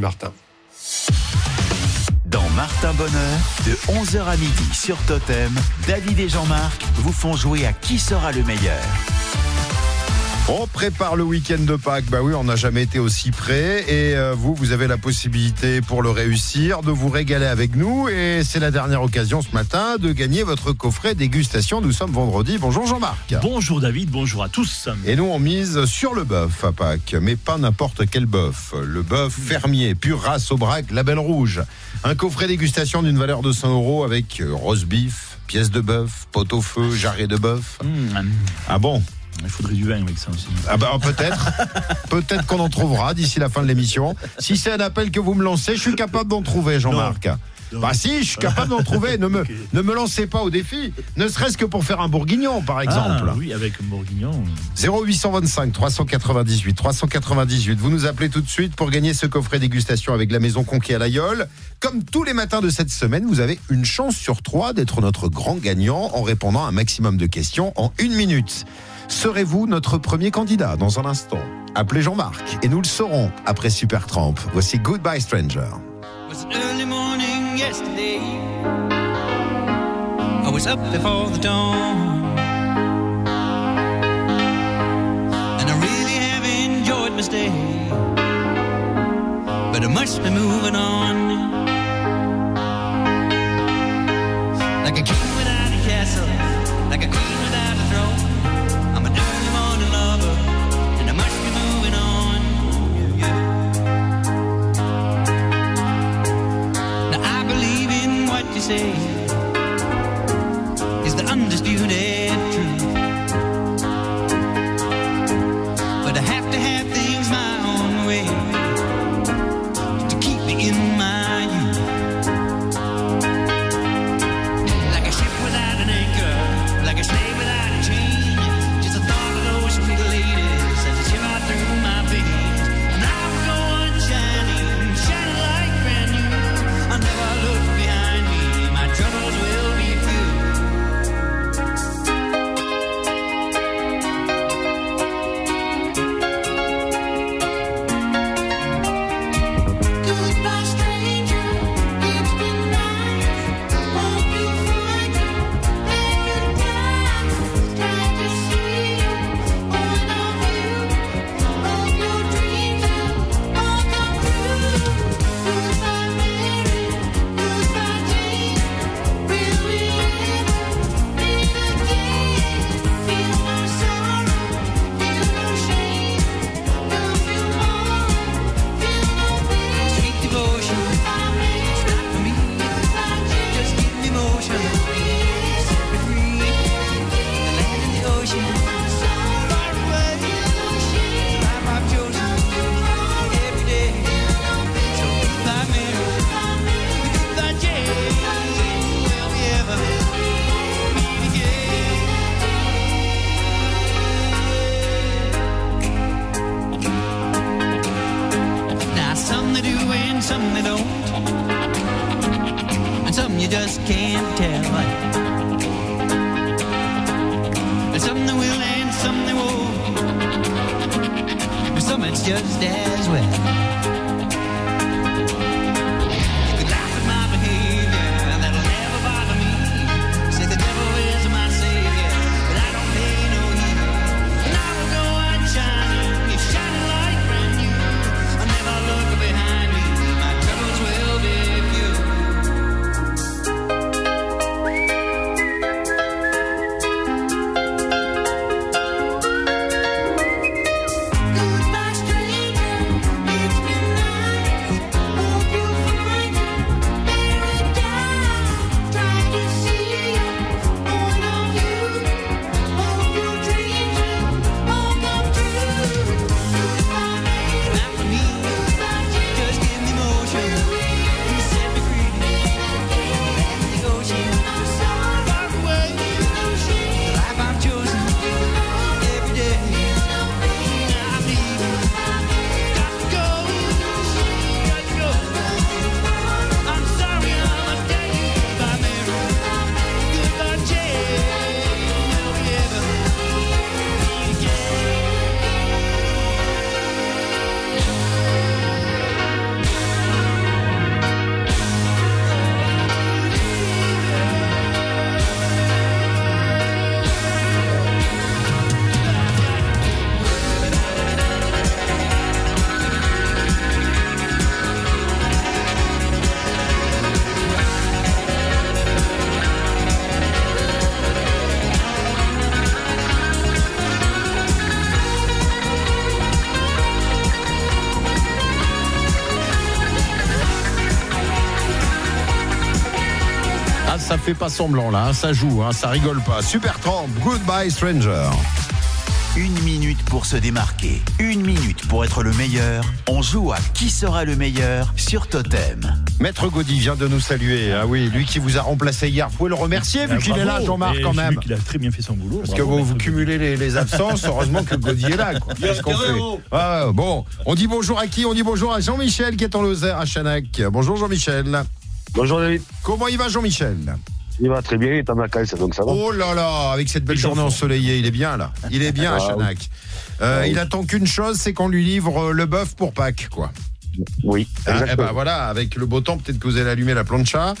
Martin. Dans Martin Bonheur, de 11h à midi sur Totem, David et Jean-Marc vous font jouer à qui sera le meilleur. On prépare le week-end de Pâques. Bah oui, on n'a jamais été aussi près. Et euh, vous, vous avez la possibilité pour le réussir de vous régaler avec nous. Et c'est la dernière occasion ce matin de gagner votre coffret dégustation. Nous sommes vendredi. Bonjour Jean-Marc. Bonjour David, bonjour à tous. Et nous, on mise sur le bœuf à Pâques, mais pas n'importe quel bœuf. Le bœuf fermier, pure race au braque, label rouge. Un coffret dégustation d'une valeur de 100 euros avec euh, roast beef, pièce de bœuf, pot au feu, jarret de bœuf. Mmh, Ah bon? Il faudrait du vin avec ça aussi. Ah bah peut-être. peut-être qu'on en trouvera d'ici la fin de l'émission. Si c'est un appel que vous me lancez, je suis capable d'en trouver, Jean-Marc. Bah si, je suis capable d'en trouver. Ne me, ne me lancez pas au défi. Ne serait-ce que pour faire un bourguignon, par exemple. Ah, oui, avec un bourguignon. 0825 398 398. Vous nous appelez tout de suite pour gagner ce coffret dégustation avec la maison Conquet à l'Aïol. Comme tous les matins de cette semaine, vous avez une chance sur trois d'être notre grand gagnant en répondant à un maximum de questions en une minute. Serez-vous notre premier candidat dans un instant? Appelez Jean-Marc et nous le saurons après Supertramp. Voici Goodbye Stranger. Say some they don't, and some you just can't tell. And some they will and some they won't, and some it's just as well. Fait pas semblant là, hein, ça joue, hein, ça rigole pas. Super Tramp, Goodbye Stranger. Une minute pour se démarquer, une minute pour être le meilleur. On joue à qui sera le meilleur sur Totem. Maître Gaudy vient de nous saluer. Ah oui, lui qui vous a remplacé hier. Vous pouvez le remercier vu Ah, qu'il est là. Jean-Marc, quand même. qu'il a très bien fait son boulot. Parce que vous, cumulez les, les absences, heureusement que Gaudy est là. quoi. Fait Ah, Bon, on dit bonjour à qui On dit bonjour à Jean-Michel qui est en Lozère à Chanac. Bonjour Jean-Michel. Bonjour David. Comment il va Jean-Michel? Il va très bien, il est en vacances, donc ça va. Oh là là, avec cette belle journée ensoleillée, il est bien là. Il est bien à Ah, Chanac. Euh, Ah, oui. il attend qu'une chose, c'est qu'on lui livre euh, le bœuf pour Pâques, quoi. Oui, Hein, eh ben voilà, avec le beau temps, peut-être que vous allez allumer la plancha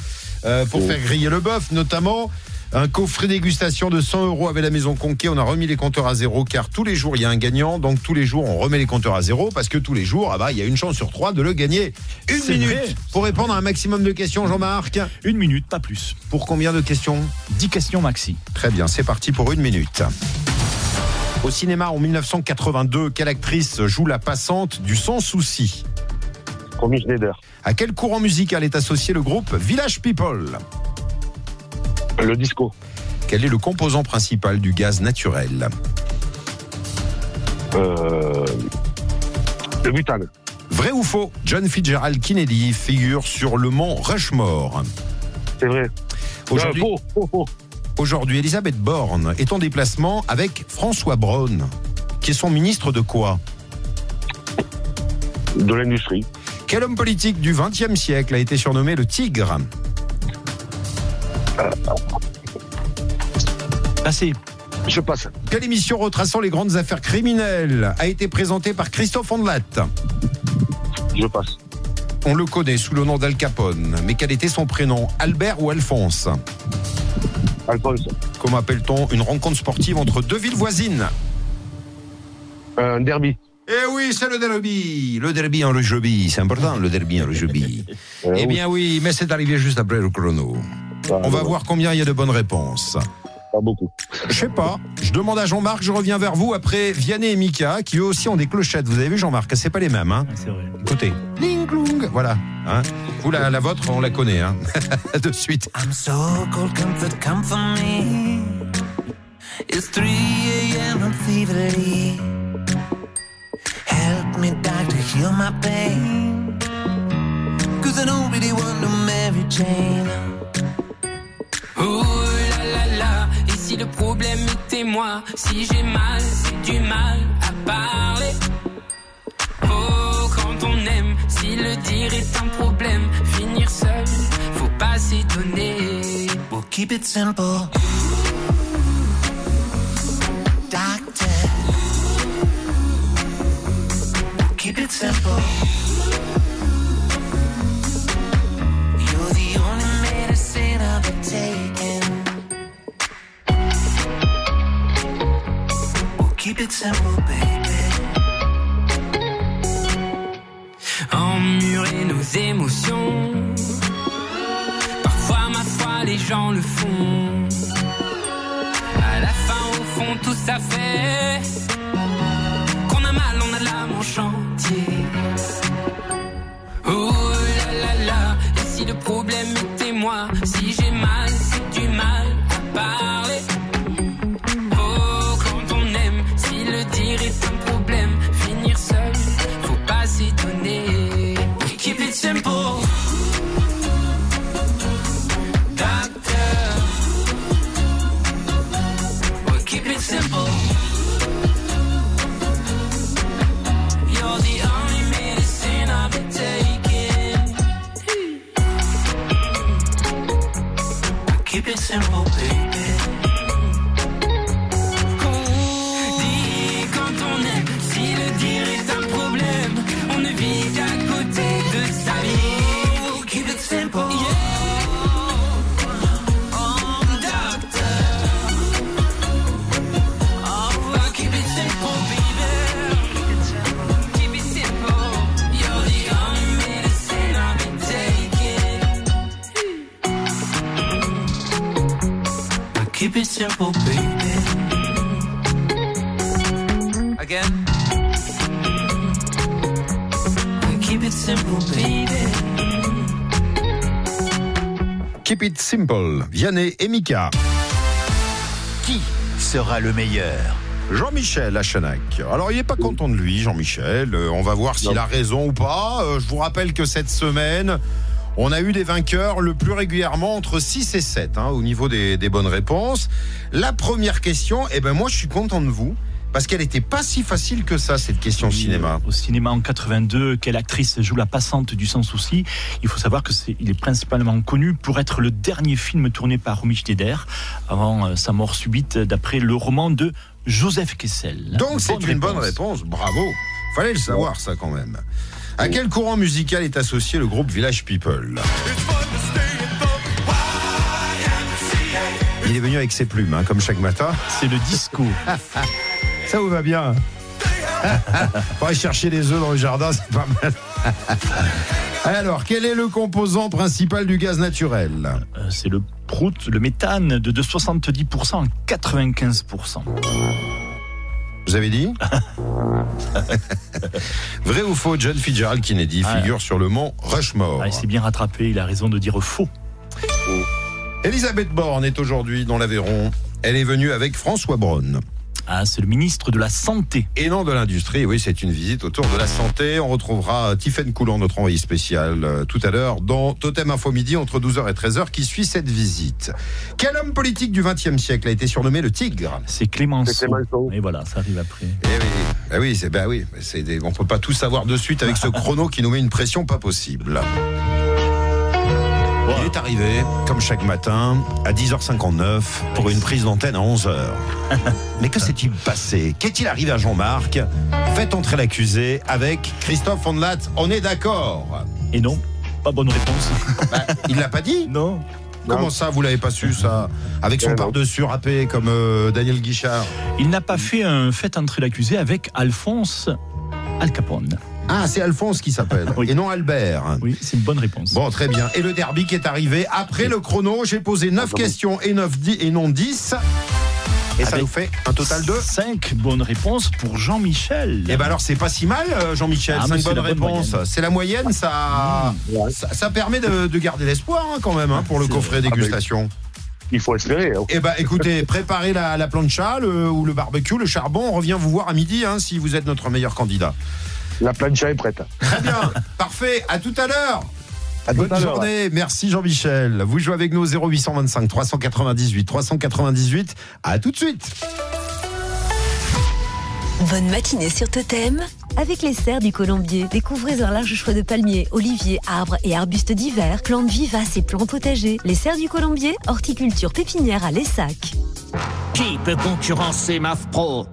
euh, pour Oui. faire griller le bœuf, notamment. Un coffret dégustation de 100 euros avec la maison Conquet. On a remis les compteurs à zéro car tous les jours il y a un gagnant. Donc tous les jours on remet les compteurs à zéro parce que tous les jours ah bah, il y a une chance sur trois de le gagner. Une minute vrai. pour répondre à un maximum de questions, Jean-Marc. Une minute, pas plus. Pour combien de questions 10 questions maxi. Très bien, c'est parti pour une minute. Au cinéma en 1982, quelle actrice joue la passante du Sans Souci? Romy Schneider. À quel courant musical est associé le groupe Village People? Le disco. Quel est le composant principal du gaz naturel? Euh, le butane. Vrai ou faux? John Fitzgerald Kennedy figure sur le mont Rushmore. C'est vrai. Aujourd'hui, Euh, faux, faux, faux. aujourd'hui, Elisabeth Borne est en déplacement avec François Braun, qui est son ministre de quoi? De l'industrie. Quel homme politique du XXe siècle a été surnommé le Tigre? Je passe. Quelle émission retraçant les grandes affaires criminelles a été présentée par Christophe Ondelat Je passe. On le connaît sous le nom d'Al Capone, mais quel était son prénom Albert ou Alphonse Alphonse. Comment appelle-t-on une rencontre sportive entre deux villes voisines Un derby. Eh oui, c'est le derby. Le derby en rugby, c'est important le derby en rugby. Euh, eh bien oui, mais c'est arrivé juste après le chrono. Ah, On va voir combien il y a de bonnes réponses. Pas beaucoup. Je sais pas. Je demande à Jean-Marc, je reviens vers vous après Vianney et Mika, qui eux aussi ont des clochettes. Vous avez vu Jean-Marc, c'est pas les mêmes, hein C'est vrai. Écoutez. Ling clong. Voilà. Hein vous, la, la vôtre, on la connaît. Hein de suite. I'm so cold, comfort, come for me. It's 3 a.m. I'm feverly. Help me, doctor, heal my pain. Cause I don't really want to marry Jane. Oh problème était moi, si j'ai mal, c'est du mal à parler. Oh, quand on aime, si le dire est un problème, finir seul, faut pas s'étonner. We'll keep it simple. Doctor. Keep it simple. Simple, baby. Emmurer nos émotions. Parfois, ma foi, les gens le font. À la fin, au fond, tout ça fait Keep it simple. Vianney et Mika. Qui sera le meilleur? Jean-Michel Achenac. Alors, il n'est pas content de lui, Jean-Michel. Euh, on va voir s'il a raison ou pas. Euh, je vous rappelle que cette semaine, on a eu des vainqueurs le plus régulièrement entre 6 et 7 hein, au niveau des, des bonnes réponses. La première question, eh ben moi, je suis content de vous. Parce qu'elle n'était pas si facile que ça, cette question cinéma. Au cinéma en 82, quelle actrice joue la passante du Sans Souci? Il faut savoir que c'est, il est principalement connu pour être le dernier film tourné par Romy Schneider avant euh, sa mort subite, d'après le roman de Joseph Kessel. Donc, c'est une bonne réponse. Bravo. Fallait le savoir, ça, quand même. À quel courant musical est associé le groupe Village People? Il est venu avec ses plumes, hein, comme chaque matin. C'est le disco. Ça vous va bien Pour aller chercher les œufs dans le jardin, c'est pas mal. Alors, quel est le composant principal du gaz naturel Euh, c'est le prout, le méthane, de, de 70% à 95%. Vous avez dit Vrai ou faux, John Fitzgerald Kennedy Ah. figure sur le mont Rushmore. Ah, il s'est bien rattrapé, il a raison de dire faux. Elisabeth Borne est aujourd'hui dans l'Aveyron. Elle est venue avec François Braun. Ah, c'est le ministre de la Santé. Et non de l'industrie, oui, c'est une visite autour de la santé. On retrouvera Tiffaine Coulant, notre envoyé spécial, euh, tout à l'heure dans Totem Info Midi entre 12h et 13h qui suit cette visite. Quel homme politique du XXe siècle a été surnommé le Tigre? C'est Clémenceau. Et voilà, ça arrive après. Eh oui, bah oui, c'est bah oui, des- on peut pas tout savoir de suite avec ce chrono qui nous met une pression pas possible. Il est arrivé, comme chaque matin, à 10h59 pour une prise d'antenne à 11h. Mais que s'est-il passé? Qu'est-il arrivé à Jean-Marc? Faites entrer l'accusé avec Christophe Ondelat. On est d'accord Et non, pas bonne réponse. Bah, Il l'a pas dit? Non. Comment ça, vous l'avez pas su ça? Avec son non. par-dessus râpé comme euh, Daniel Guichard. Il n'a pas fait un fait entrer l'accusé avec Alphonse Al Capone. Ah, c'est Alphonse qui s'appelle, Oui. et non Albert. Oui, c'est une bonne réponse. Bon, très bien. Et le derby qui est arrivé après le chrono. J'ai posé 9 questions et, 9 dix- et non 10. Et ça nous fait un total de. 5 bonnes réponses pour Jean-Michel. Eh ben alors, c'est pas si mal, euh, Jean-Michel. Ah, 5 mais c'est bonnes réponses. C'est la moyenne, ça, Ouais. ça, ça permet de, de garder l'espoir hein, quand même hein, pour le coffret Ah, dégustation. Il faut espérer. hein. Eh ben, écoutez, préparez la, la plancha le- ou le barbecue, le charbon. On revient vous voir à midi hein, si vous êtes notre meilleur candidat. La plancha est prête. Très bien, parfait. À tout à l'heure. À tout Bonne à journée, merci Jean-Michel. Vous jouez avec nous au 0825 398 398. À tout de suite. Bonne matinée sur Totem. Avec les serres du Colombier, découvrez un large choix de palmiers, oliviers, arbres et arbustes divers, plantes vivaces et plantes potagers. Les serres du Colombier, horticulture pépinière à Lessac. Qui peut concurrencer MAF Pro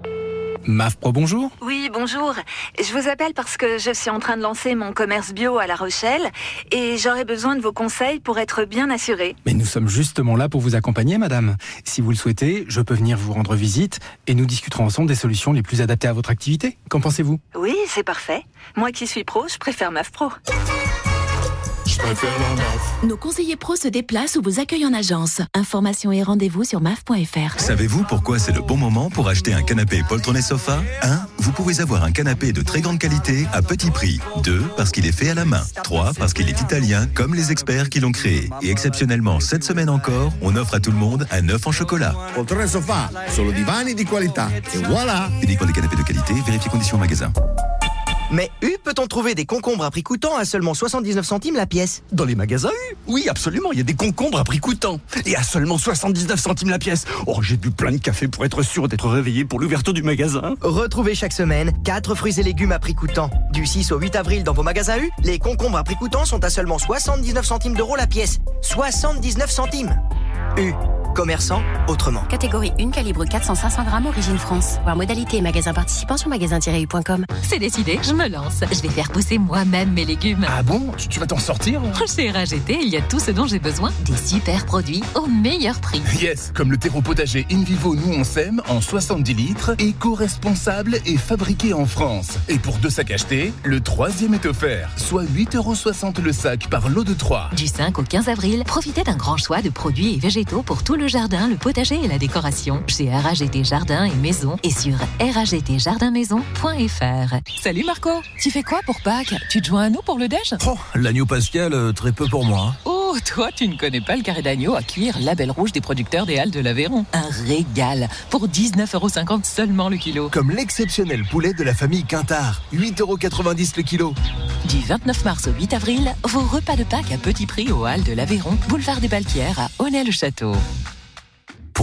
MAF Pro, bonjour. Oui, bonjour. Je vous appelle parce que je suis en train de lancer mon commerce bio à La Rochelle et j'aurais besoin de vos conseils pour être bien assurée. Mais nous sommes justement là pour vous accompagner, madame. Si vous le souhaitez, je peux venir vous rendre visite et nous discuterons ensemble des solutions les plus adaptées à votre activité. Qu'en pensez-vous? Oui, c'est parfait. Moi qui suis pro, je préfère MAF Pro. Nos conseillers pros se déplacent ou vous accueillent en agence. Informations et rendez-vous sur maf.fr. Savez-vous pourquoi c'est le bon moment pour acheter un canapé poltron et sofa? 1. Vous pouvez avoir un canapé de très grande qualité à petit prix. 2. Parce qu'il est fait à la main. 3. Parce qu'il est italien comme les experts qui l'ont créé. Et exceptionnellement, cette semaine encore, on offre à tout le monde un œuf en chocolat. Poltrone sofà, solo divani di qualità. E voilà Uniquement des canapés de qualité, vérifiez conditions en magasin. Mais U, peut-on trouver des concombres à prix coûtant à seulement 79 centimes la pièce Dans les magasins U Oui, absolument. Il y a des concombres à prix coûtant. Et à seulement 79 centimes la pièce. Oh, j'ai bu plein de café pour être sûr d'être réveillé pour l'ouverture du magasin. Retrouvez chaque semaine 4 fruits et légumes à prix coûtant. Du 6 au 8 avril dans vos magasins U, les concombres à prix coûtant sont à seulement 79 centimes d'euros la pièce. 79 centimes U, commerçant autrement. Catégorie 1, calibre 400-500 grammes, origine France. Voir modalité et magasin participant sur magasin-u.com. C'est décidé, je me lance. Je vais faire pousser moi-même mes légumes. Ah bon? Tu, tu vas t'en sortir Chez RAGT, il y a tout ce dont j'ai besoin. Des super produits au meilleur prix. Yes, comme le terreau potager In Vivo Nous On Sème en 70 litres, éco-responsable et fabriqué en France. Et pour deux sacs achetés, le troisième est offert, soit 8,60€ le sac par lot de 3. Du 5 au 15 avril, profitez d'un grand choix de produits et végétaux pour tout le jardin, le potager et la décoration. Chez RAGT Jardin et Maison et sur ragtjardinmaison.fr. Salut Marco, tu fais quoi pour Pâques? Tu te joins à nous pour le déj? Oh, l'agneau pascal, euh, très peu pour moi. Oh, Oh, toi, tu ne connais pas le carré d'agneau à cuire label rouge des producteurs des Halles de l'Aveyron. Un régal pour 19,50€ seulement le kilo. Comme l'exceptionnel poulet de la famille Quintard, 8,90€ le kilo. Du 29 mars au 8 avril, vos repas de Pâques à petit prix aux Halles de l'Aveyron, boulevard des Balquières à Honnay-le-Château.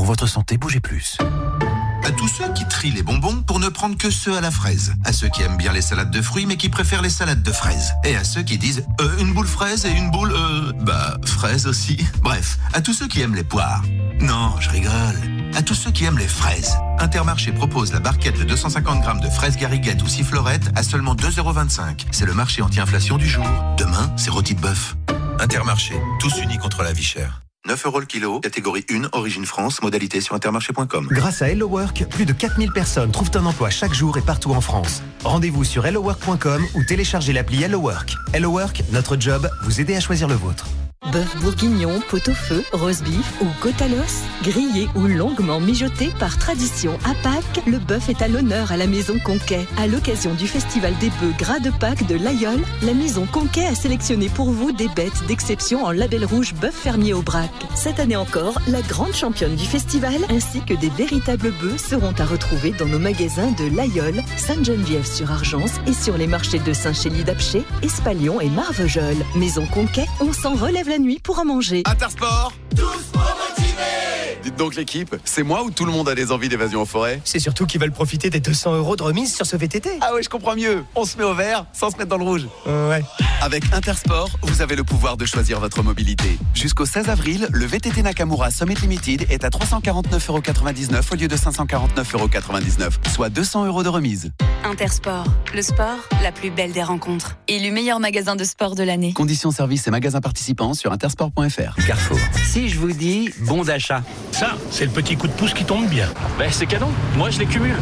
Pour votre santé, bougez plus. À tous ceux qui trient les bonbons pour ne prendre que ceux à la fraise. À ceux qui aiment bien les salades de fruits mais qui préfèrent les salades de fraises. Et à ceux qui disent euh, une boule fraise et une boule euh, bah fraise aussi. Bref, à tous ceux qui aiment les poires. Non, je rigole. À tous ceux qui aiment les fraises. Intermarché propose la barquette de 250 grammes de fraises gariguettes ou sifflorettes à seulement 2,25€. C'est le marché anti-inflation du jour. Demain, c'est rôti de bœuf. Intermarché, tous unis contre la vie chère. 9 euros le kilo, catégorie 1, origine France, modalité sur intermarché.com. Grâce à Hello Work, plus de 4000 personnes trouvent un emploi chaque jour et partout en France. Rendez-vous sur hellowork.com ou téléchargez l'appli Hello Work. Hello Work, notre job, vous aider à choisir le vôtre. Bœuf bourguignon, pot-au-feu, roast beef ou côte à l'os, grillé ou longuement mijoté par tradition à Pâques, le bœuf est à l'honneur à la Maison Conquet. À l'occasion du festival des bœufs gras de Pâques de l'Aïol, la Maison Conquet a sélectionné pour vous des bêtes d'exception en label rouge bœuf fermier au brac. Cette année encore, la grande championne du festival ainsi que des véritables bœufs seront à retrouver dans nos magasins de l'Aïol, Sainte-Geneviève-sur-Argence et sur les marchés de Saint-Chély-d'Apcher, Espalion et Marvejols. Maison Conquet, on s'en relève la nuit pour en manger. Intersport Dites donc l'équipe, c'est moi ou tout le monde a des envies d'évasion en forêt? C'est surtout qu'ils veulent profiter des 200 euros de remise sur ce VTT. Ah ouais, je comprends mieux. On se met au vert sans se mettre dans le rouge. ouais. Avec Intersport, vous avez le pouvoir de choisir votre mobilité. Jusqu'au 16 avril, le VTT Nakamura Summit Limited est à 349,99€ au lieu de 549,99€, soit 200 euros de remise. Intersport, le sport, la plus belle des rencontres. Élu meilleur magasin de sport de l'année. Conditions services et magasins participants sur intersport.fr. Carrefour. Si je vous dis bon Ça, c'est le petit coup de pouce qui tombe bien. Ben, c'est canon. Moi, je les cumule.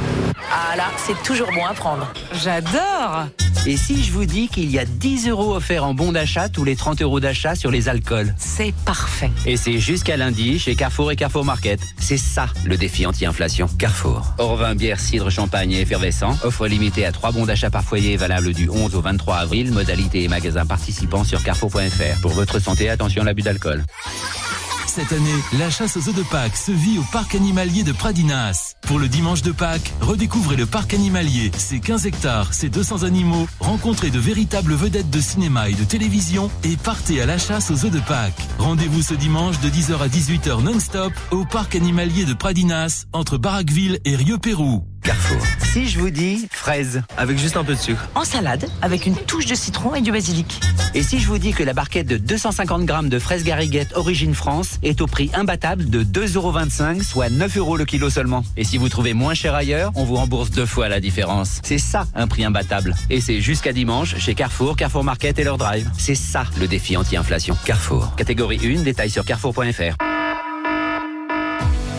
Ah là, c'est toujours bon à prendre. J'adore Et si je vous dis qu'il y a 10 euros offerts en bon d'achat tous les 30 euros d'achat sur les alcools? C'est parfait. Et c'est jusqu'à lundi chez Carrefour et Carrefour Market. C'est ça le défi anti-inflation. Carrefour. Orvin, bière, cidre, champagne et effervescent. Offre limitée à 3 bons d'achat par foyer valable du 11 au 23 avril. Modalité et magasins participants sur carrefour.fr. Pour votre santé, attention à l'abus d'alcool. Cette année, la chasse aux œufs de Pâques se vit au parc animalier de Pradinas. Pour le dimanche de Pâques, redécouvrez le parc animalier, ses 15 hectares, ses 200 animaux, rencontrez de véritables vedettes de cinéma et de télévision et partez à la chasse aux œufs de Pâques. Rendez-vous ce dimanche de 10h à 18h non-stop au parc animalier de Pradinas, entre Barraqueville et Rio-Pérou. Carrefour. Si je vous dis fraise, avec juste un peu de sucre. En salade, avec une touche de citron et du basilic. Et si je vous dis que la barquette de 250 grammes de fraises gariguettes origine France est au prix imbattable de 2,25€, soit 9 euros le kilo seulement. Et si vous trouvez moins cher ailleurs, on vous rembourse deux fois la différence. C'est ça un prix imbattable. Et c'est jusqu'à dimanche chez Carrefour, Carrefour Market et leur drive. C'est ça le défi anti-inflation. Carrefour. Catégorie 1, détail sur carrefour.fr.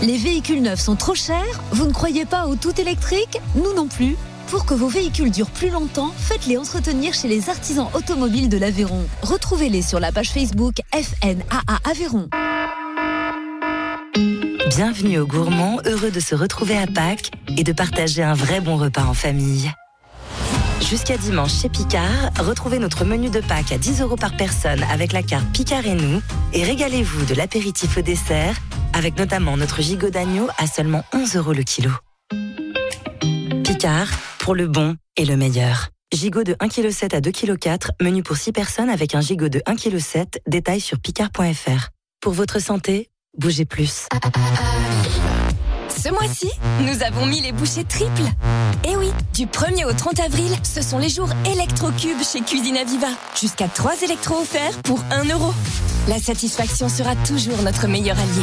Les véhicules neufs sont trop chers Vous ne croyez pas au tout électrique Nous non plus. Pour que vos véhicules durent plus longtemps, faites-les entretenir chez les artisans automobiles de l'Aveyron. Retrouvez-les sur la page Facebook FNAA Aveyron. Bienvenue aux gourmands, heureux de se retrouver à Pâques et de partager un vrai bon repas en famille. Jusqu'à dimanche chez Picard, retrouvez notre menu de Pâques à 10 euros par personne avec la carte Picard et nous et régalez-vous de l'apéritif au dessert avec notamment notre gigot d'agneau à seulement 11 euros le kilo. Picard, pour le bon et le meilleur. Gigot de 1,7 kg à 2,4 kg, menu pour 6 personnes avec un gigot de 1,7 kg, détail sur picard.fr. Pour votre santé, bougez plus. Ce mois-ci, nous avons mis les bouchées triples. Et oui, du 1er au 30 avril, ce sont les jours électrocubes chez Cuisine Aviva. Jusqu'à 3 électros offerts pour 1 euro. La satisfaction sera toujours notre meilleur allié.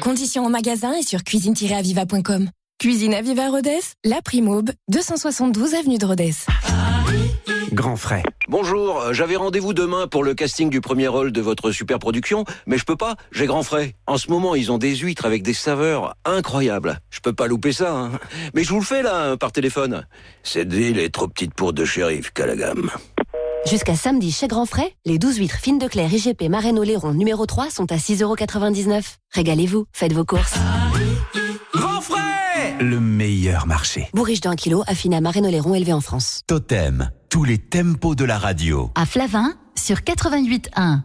Conditions en magasin et sur cuisine-aviva.com. Cuisine Aviva Rodez, La Primaube, 272 avenue de Rodez. Grand frais. Bonjour, euh, j'avais rendez-vous demain pour le casting du premier rôle de votre super production, mais je peux pas, j'ai grand frais. En ce moment, ils ont des huîtres avec des saveurs incroyables. Je peux pas louper ça, hein. Mais je vous le fais là, par téléphone. Cette ville est trop petite pour deux shérifs, Calagam. Jusqu'à samedi chez Grand Frais, les 12 huîtres fines de Claire IGP Marraine Oléron numéro 3 sont à 6,99€. Régalez-vous, faites vos courses. Grand frais Le meilleur marché. Bourriche d'un kilo affiné à Marraine Oléron élevé en France. Totem, tous les tempos de la radio. À Flavin, sur 88.1.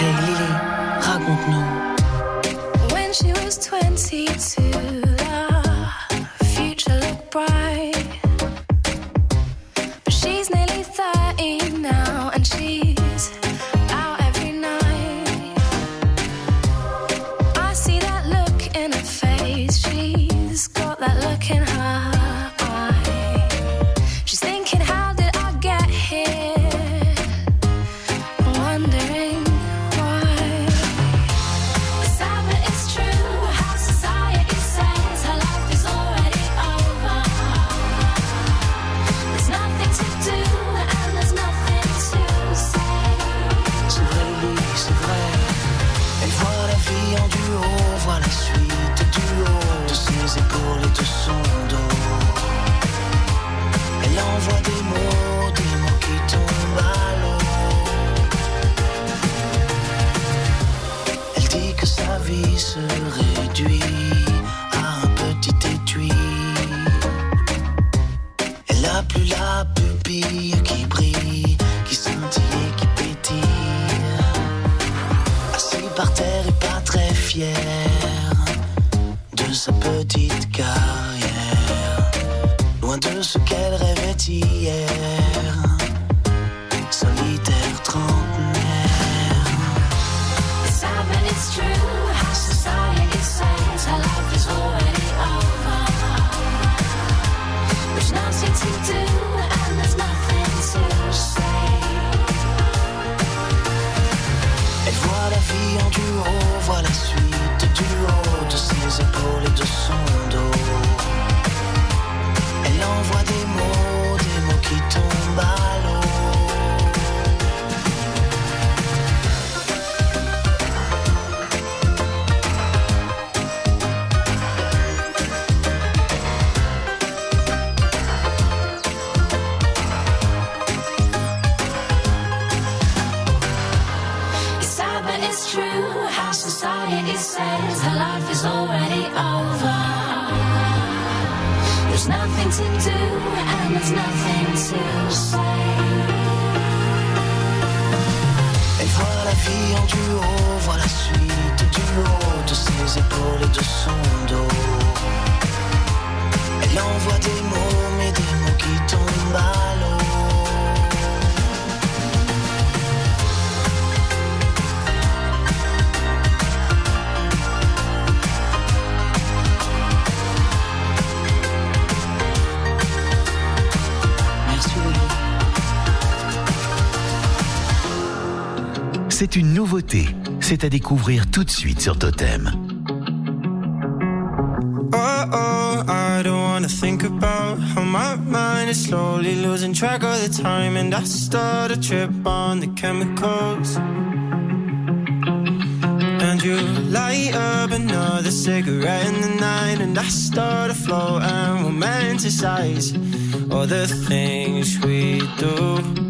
Hey Lily, raconte-nous. C'est une nouveauté. C'est à découvrir tout de suite sur Totem. Oh oh, I don't wanna think about how my mind is slowly losing track of the time, and I start a trip on the chemicals. And you light up another cigarette in the night, and I start to flow and romanticize all the things we do.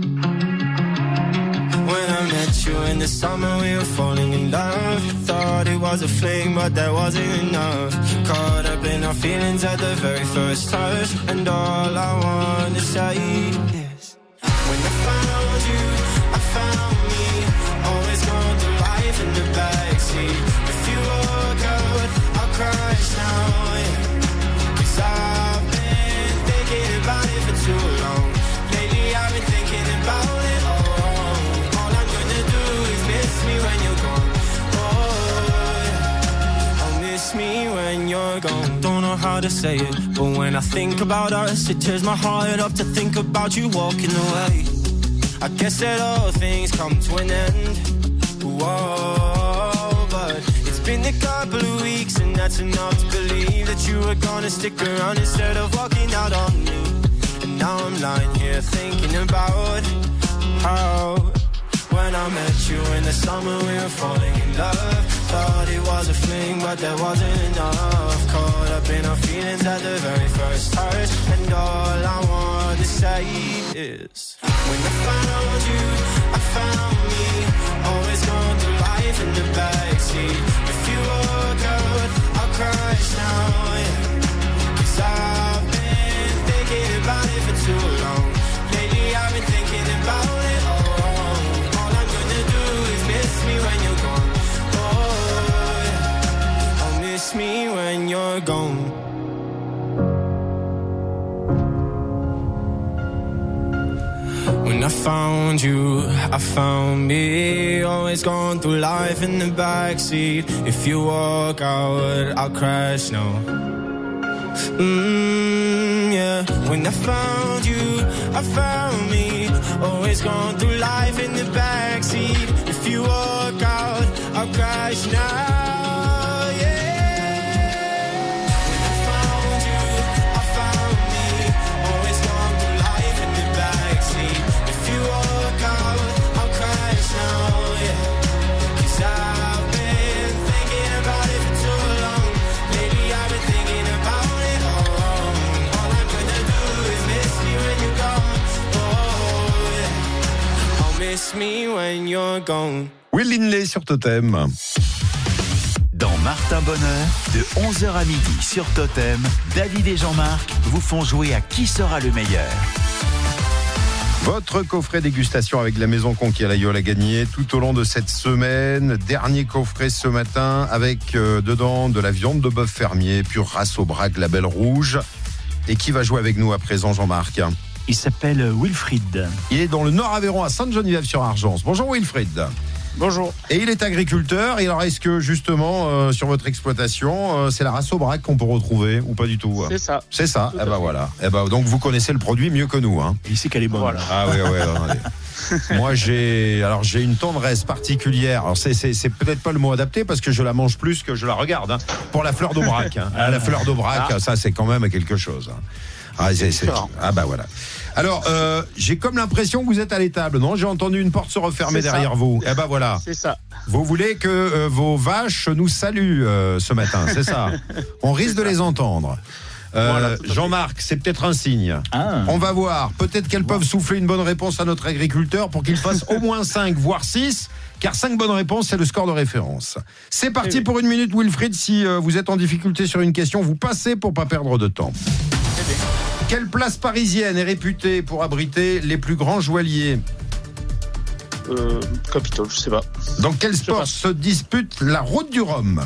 In the summer, we were falling in love. Thought it was a fling, but that wasn't enough. Caught up in our feelings at the very first touch, and all I want to say how to say it, but when I think about us, it tears my heart up to think about you walking away. I guess that all things come to an end. Whoa, but it's been a couple of weeks, and that's enough to believe that you were gonna stick around instead of walking out on me. And now I'm lying here thinking about how when I met you in the summer, we were falling in love. Thought it was a fling, but that wasn't enough. Caught up in our feelings at the very first touch, and all I want to say is When I found you, I found me. Always going through life in the backseat. If you walk out, I'll crash now. Yeah. Cause I've been thinking about it you're gone. When I found you, I found me. Always going through life in the backseat. If you walk out, I'll crash now. Mm, yeah. When I found you, I found me. Always going through life in the backseat. If you walk out, I'll crash now. Will Linley sur Totem. Dans Martin Bonheur, de 11h à midi sur Totem, David et Jean-Marc vous font jouer à qui sera le meilleur. Votre coffret dégustation avec la Maison Conquis à la Yole à gagner tout au long de cette semaine. Dernier coffret ce matin avec euh, dedans de la viande de bœuf fermier, pure race au braque, label rouge. Et qui va jouer avec nous à présent, Jean-Marc? Il s'appelle Wilfried. Il est dans le Nord Aveyron à Sainte-Geneviève-sur-Argence. Bonjour Wilfried. Bonjour. Et il est agriculteur. Et alors, est-ce que justement, euh, sur votre exploitation, euh, c'est la race au braque qu'on peut retrouver ou pas du tout C'est ça. C'est ça. Tout Eh ben fait. voilà. Eh ben donc vous connaissez le produit mieux que nous, hein. Il sait qu'elle est bonne. Voilà. Ah oui, oui. attendez. Moi, j'ai alors j'ai une tendresse particulière. Alors c'est c'est c'est peut-être pas le mot adapté parce que je la mange plus que je la regarde. hein. Pour la fleur d'Aubrac. hein. Ah, la fleur d'Aubrac, Ah. ça c'est quand même quelque chose. hein. Ah, c'est- c'est- Différent. ah bah voilà. Alors euh, j'ai comme l'impression que vous êtes à l'étable, non? J'ai entendu une porte se refermer ça. derrière vous. Eh ben voilà. C'est ça. Vous voulez que euh, vos vaches nous saluent euh, ce matin, c'est ça? On risque de les entendre. Euh, Voilà. Jean-Marc, c'est peut-être un signe. Ah. On va voir. Peut-être qu'elles peuvent souffler une bonne réponse à notre agriculteur pour qu'il fasse au moins 5, voire 6. Car 5 bonnes réponses, c'est le score de référence. C'est parti Eh oui. pour une minute, Wilfried. Si vous êtes en difficulté sur une question, vous passez pour pas perdre de temps. Quelle place parisienne est réputée pour abriter les plus grands joailliers Euh, Capitole, je sais pas. Dans quel sport se dispute la route du Rhum?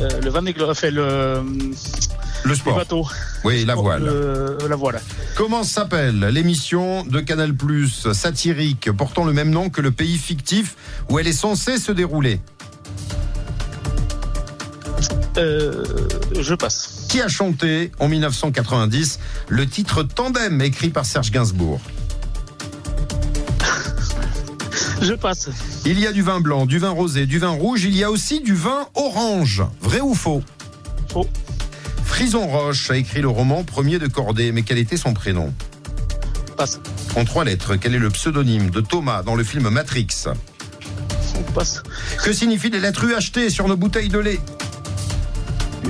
Euh, le Van fait le, Le le sport. bateau. Oui, la voile. Le- la voile. Comment s'appelle l'émission de Canal Plus satirique portant le même nom que le pays fictif où elle est censée se dérouler? Euh, je passe. Qui a chanté en 1990 le titre Tandem écrit par Serge Gainsbourg Je passe. Il y a du vin blanc, du vin rosé, du vin rouge, il y a aussi du vin orange. Vrai ou faux? Faux. Frison Roche a écrit le roman Premier de Cordée, mais quel était son prénom? Passe. En trois lettres, quel est le pseudonyme de Thomas dans le film Matrix? Passe. Que signifient les lettres UHT sur nos bouteilles de lait?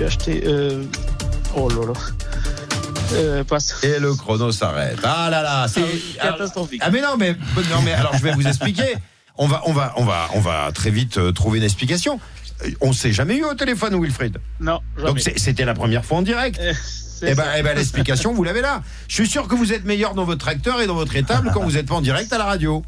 Acheter. Euh... Oh là là. Euh, passe. Et le chrono s'arrête. Ah là là, c'est Catastrophique. Ah mais non mais non mais alors je vais vous expliquer. On va on va on va on va très vite euh, trouver une explication. Euh, On s'est jamais eu au téléphone Wilfried. Non, jamais. Donc c'était la première fois en direct. Eh ben, eh ben, l'explication, vous l'avez là. Je suis sûr que vous êtes meilleur dans votre tracteur et dans votre étable quand vous n'êtes pas en direct à la radio.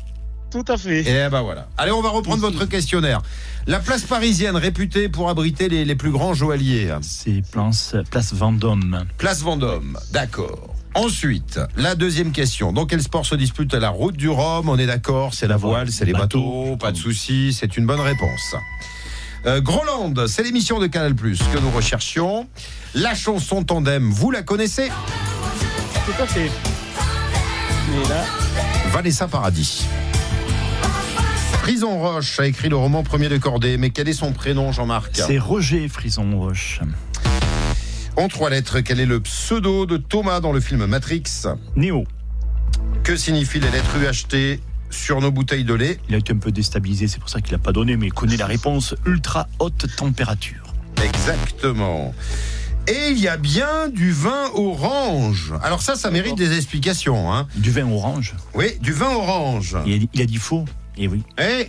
Tout à fait. Et ben voilà. Allez, on va reprendre votre questionnaire. La place parisienne réputée pour abriter les, les plus grands joailliers. C'est place, place Vendôme. Place Vendôme, d'accord. Ensuite, la deuxième question. Dans quel sport se dispute la route du Rhum? On est d'accord, c'est la voile, c'est les bateaux, pas de souci, c'est une bonne réponse. Euh, Groland, c'est l'émission de Canal Plus que nous recherchions. La chanson Tandem, vous la connaissez? Tout à fait. Mais là, Vanessa Paradis. Prison Roche a écrit le roman Premier de Cordée, mais quel est son prénom, Jean-Marc C'est Roger Frison Roche. En trois lettres, quel est le pseudo de Thomas dans le film Matrix Néo. Que signifient les lettres UHT sur nos bouteilles de lait Il a été un peu déstabilisé, c'est pour ça qu'il n'a pas donné, mais il connaît la réponse ultra haute température. Exactement. Et il y a bien du vin orange. Alors ça, ça mérite des explications. Hein. Du vin orange Oui, du vin orange. Il a, dit- il a dit faux. Et oui. Et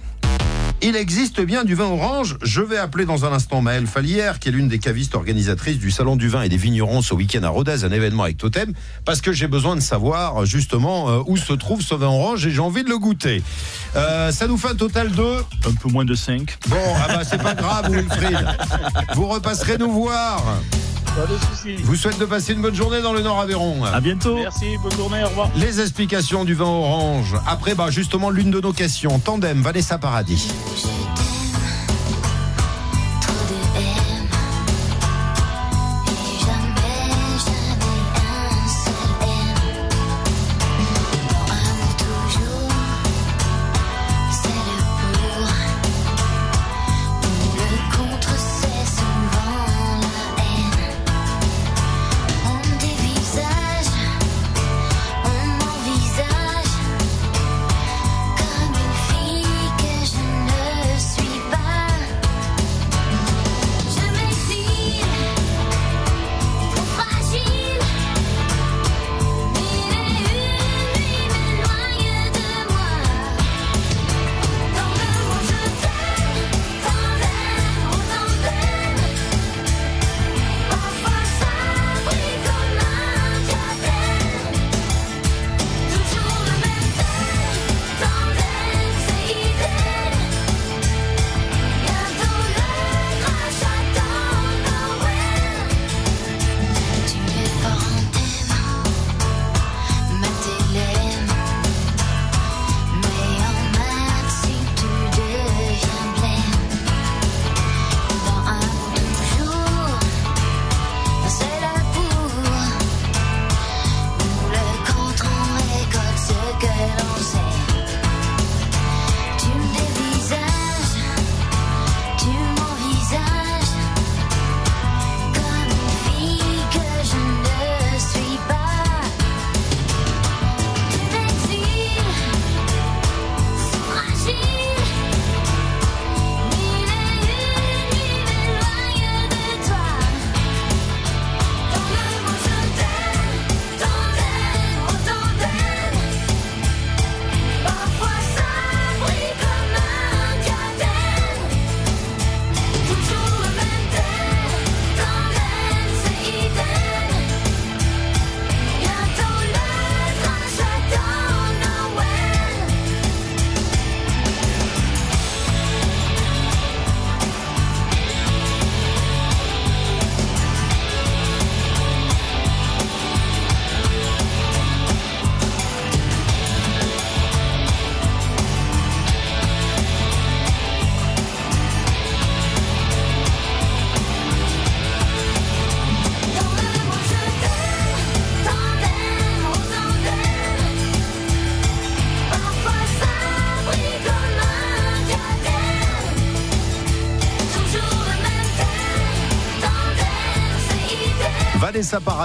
il existe bien du vin orange. Je vais appeler dans un instant Maëlle Fallière, qui est l'une des cavistes organisatrices du Salon du vin et des vignerons ce week-end à Rodez, un événement avec Totem, parce que j'ai besoin de savoir justement euh, où se trouve ce vin orange et j'ai envie de le goûter. Euh, ça nous fait un total de... Un peu moins de 5. Bon, ah bah c'est pas grave, Wilfried. Vous repasserez nous voir. Pas de soucis. vous souhaite de passer une bonne journée dans le Nord Aveyron. À bientôt. Merci, bonne journée, au revoir. Les explications du vin orange. Après, bah, justement, l'une de nos questions. Tandem, Vanessa Paradis. Jamais,